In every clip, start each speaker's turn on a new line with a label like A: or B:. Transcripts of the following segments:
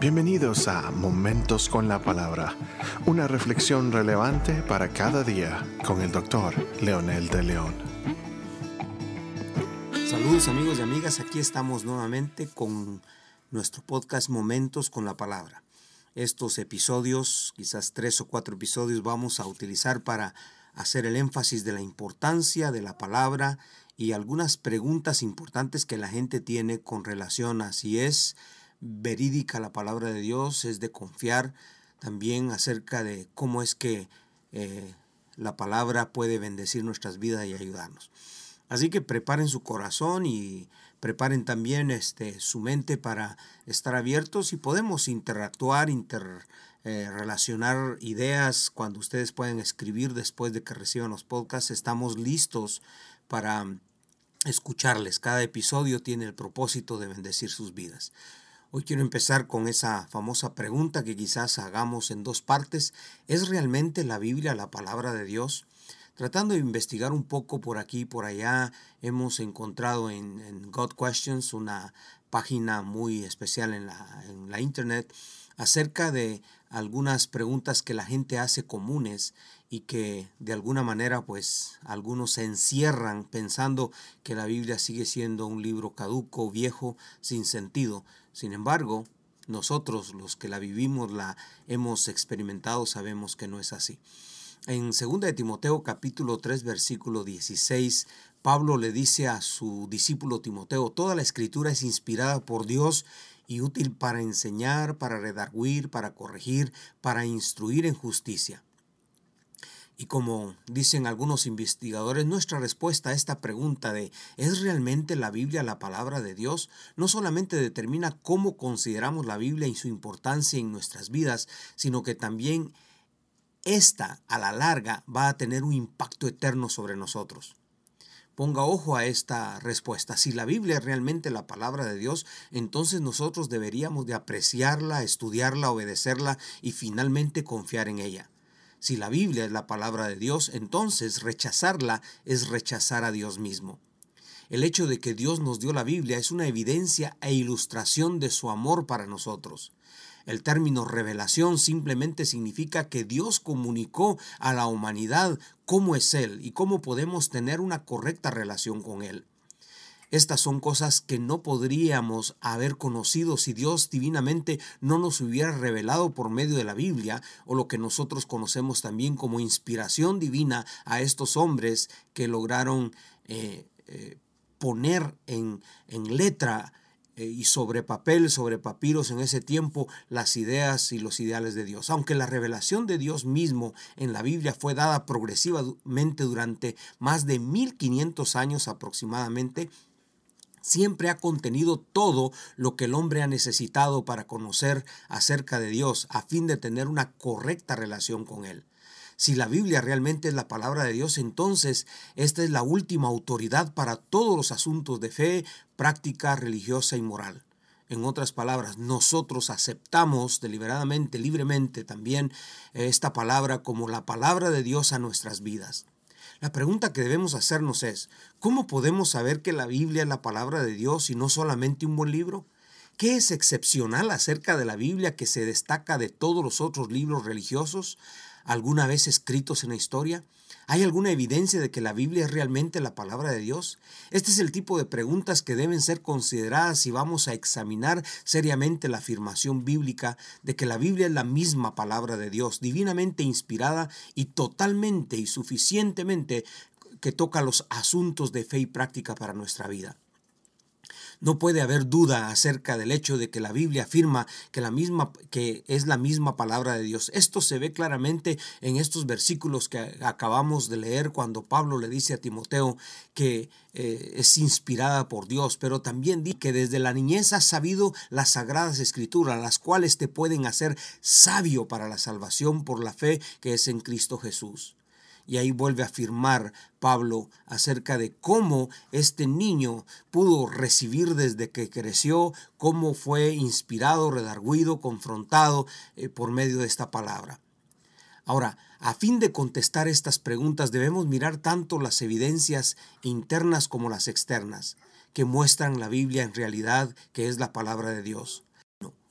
A: Bienvenidos a Momentos con la Palabra, una reflexión relevante para cada día con el doctor Leonel de León.
B: Saludos amigos y amigas, aquí estamos nuevamente con nuestro podcast Momentos con la Palabra. Estos episodios, quizás tres o cuatro episodios, vamos a utilizar para hacer el énfasis de la importancia de la palabra y algunas preguntas importantes que la gente tiene con relación a si es verídica la palabra de Dios, es de confiar también acerca de cómo es que eh, la palabra puede bendecir nuestras vidas y ayudarnos. Así que preparen su corazón y preparen también este, su mente para estar abiertos y podemos interactuar, interrelacionar eh, ideas cuando ustedes pueden escribir después de que reciban los podcasts. Estamos listos para escucharles. Cada episodio tiene el propósito de bendecir sus vidas. Hoy quiero empezar con esa famosa pregunta que quizás hagamos en dos partes. ¿Es realmente la Biblia la palabra de Dios? Tratando de investigar un poco por aquí y por allá, hemos encontrado en, God Questions una página muy especial en la, en la internet acerca de algunas preguntas que la gente hace comunes y que de alguna manera pues algunos se encierran pensando que la Biblia sigue siendo un libro caduco, viejo, sin sentido. Sin embargo, nosotros los que la vivimos, la hemos experimentado, sabemos que no es así. En 2 de Timoteo capítulo 3 versículo 16, Pablo le dice a su discípulo Timoteo, toda la escritura es inspirada por Dios y útil para enseñar, para redarguir, para corregir, para instruir en justicia. Y como dicen algunos investigadores, nuestra respuesta a esta pregunta de ¿es realmente la Biblia la palabra de Dios? no solamente determina cómo consideramos la Biblia y su importancia en nuestras vidas, sino que también esta a la larga va a tener un impacto eterno sobre nosotros. Ponga ojo a esta respuesta. Si la Biblia es realmente la palabra de Dios, entonces nosotros deberíamos de apreciarla, estudiarla, obedecerla y finalmente confiar en ella. Si la Biblia es la palabra de Dios, entonces rechazarla es rechazar a Dios mismo. El hecho de que Dios nos dio la Biblia es una evidencia e ilustración de su amor para nosotros. El término revelación simplemente significa que Dios comunicó a la humanidad cómo es Él y cómo podemos tener una correcta relación con Él. Estas son cosas que no podríamos haber conocido si Dios divinamente no nos hubiera revelado por medio de la Biblia o lo que nosotros conocemos también como inspiración divina a estos hombres que lograron eh, eh, poner en, en letra eh, y sobre papel, sobre papiros en ese tiempo las ideas y los ideales de Dios. Aunque la revelación de Dios mismo en la Biblia fue dada progresivamente durante más de 1500 años aproximadamente, siempre ha contenido todo lo que el hombre ha necesitado para conocer acerca de Dios a fin de tener una correcta relación con Él. Si la Biblia realmente es la palabra de Dios, entonces esta es la última autoridad para todos los asuntos de fe, práctica religiosa y moral. En otras palabras, nosotros aceptamos deliberadamente, libremente también esta palabra como la palabra de Dios a nuestras vidas. La pregunta que debemos hacernos es, ¿cómo podemos saber que la Biblia es la palabra de Dios y no solamente un buen libro? ¿Qué es excepcional acerca de la Biblia que se destaca de todos los otros libros religiosos? Alguna vez escritos en la historia? ¿Hay alguna evidencia de que la Biblia es realmente la palabra de Dios? Este es el tipo de preguntas que deben ser consideradas si vamos a examinar seriamente la afirmación bíblica de que la Biblia es la misma palabra de Dios, divinamente inspirada y totalmente y suficientemente que toca los asuntos de fe y práctica para nuestra vida. No puede haber duda acerca del hecho de que la Biblia afirma que, la misma, que es la misma palabra de Dios. Esto se ve claramente en estos versículos que acabamos de leer cuando Pablo le dice a Timoteo que eh, es inspirada por Dios, pero también dice que desde la niñez has sabido las sagradas escrituras, las cuales te pueden hacer sabio para la salvación por la fe que es en Cristo Jesús. Y ahí vuelve a afirmar Pablo acerca de cómo este niño pudo recibir desde que creció, cómo fue inspirado, redarguido, confrontado eh, por medio de esta palabra. Ahora, a fin de contestar estas preguntas debemos mirar tanto las evidencias internas como las externas, que muestran la Biblia en realidad que es la palabra de Dios.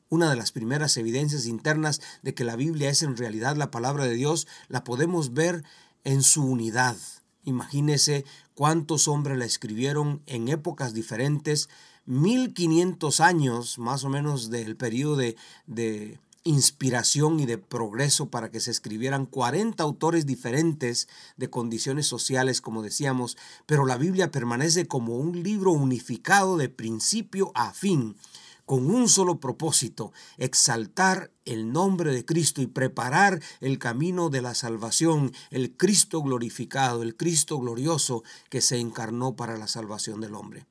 B: Una de las primeras evidencias internas de que la Biblia es en realidad la palabra de Dios la podemos ver en su unidad. Imagínese cuántos hombres la escribieron en épocas diferentes, 1500 años más o menos del periodo de, de inspiración y de progreso para que se escribieran 40 autores diferentes de condiciones sociales, como decíamos, pero la Biblia permanece como un libro unificado de principio a fin, con un solo propósito, exaltar el nombre de Cristo y preparar el camino de la salvación, el Cristo glorificado, el Cristo glorioso que se encarnó para la salvación del hombre.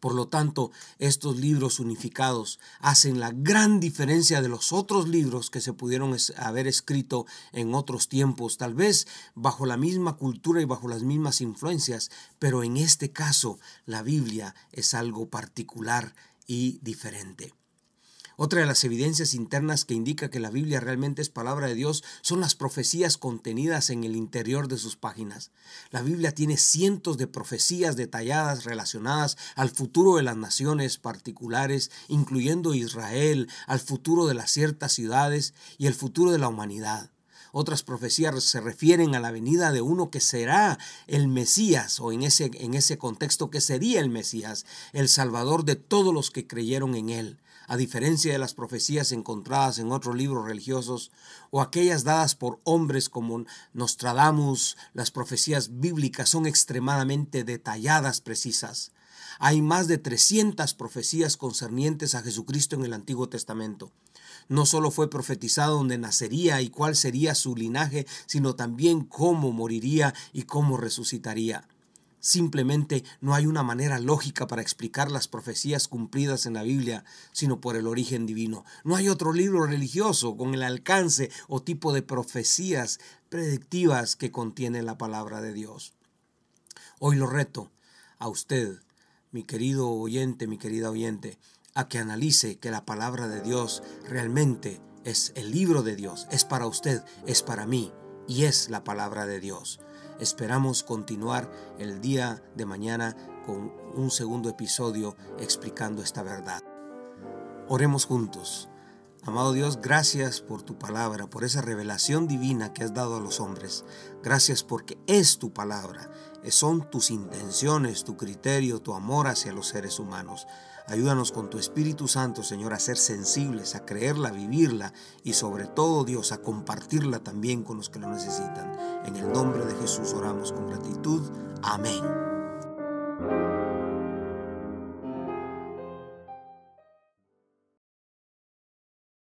B: Por lo tanto, estos libros unificados hacen la gran diferencia de los otros libros que se pudieron haber escrito en otros tiempos, tal vez bajo la misma cultura y bajo las mismas influencias, pero en este caso la Biblia es algo particular y diferente. Otra de las evidencias internas que indica que la Biblia realmente es palabra de Dios son las profecías contenidas en el interior de sus páginas. La Biblia tiene cientos de profecías detalladas relacionadas al futuro de las naciones particulares, incluyendo Israel, al futuro de las ciertas ciudades y el futuro de la humanidad. Otras profecías se refieren a la venida de uno que será el Mesías, o en ese, en ese contexto que sería el Mesías, el Salvador de todos los que creyeron en él a diferencia de las profecías encontradas en otros libros religiosos o aquellas dadas por hombres como Nostradamus, las profecías bíblicas son extremadamente detalladas, precisas. Hay más de 300 profecías concernientes a Jesucristo en el Antiguo Testamento. No solo fue profetizado dónde nacería y cuál sería su linaje, sino también cómo moriría y cómo resucitaría. Simplemente no hay una manera lógica para explicar las profecías cumplidas en la Biblia, sino por el origen divino. No hay otro libro religioso con el alcance o tipo de profecías predictivas que contiene la palabra de Dios. Hoy lo reto a usted, mi querido oyente, mi querida oyente, a que analice que la palabra de Dios realmente es el libro de Dios, es para usted, es para mí y es la palabra de Dios. Esperamos continuar el día de mañana con un segundo episodio explicando esta verdad. Oremos juntos. Amado Dios, gracias por tu palabra, por esa revelación divina que has dado a los hombres. Gracias porque es tu palabra, son tus intenciones, tu criterio, tu amor hacia los seres humanos. Ayúdanos con tu Espíritu Santo, Señor, a ser sensibles, a creerla, a vivirla y sobre todo, Dios, a compartirla también con los que lo necesitan. En el nombre de Jesús oramos con gratitud. Amén.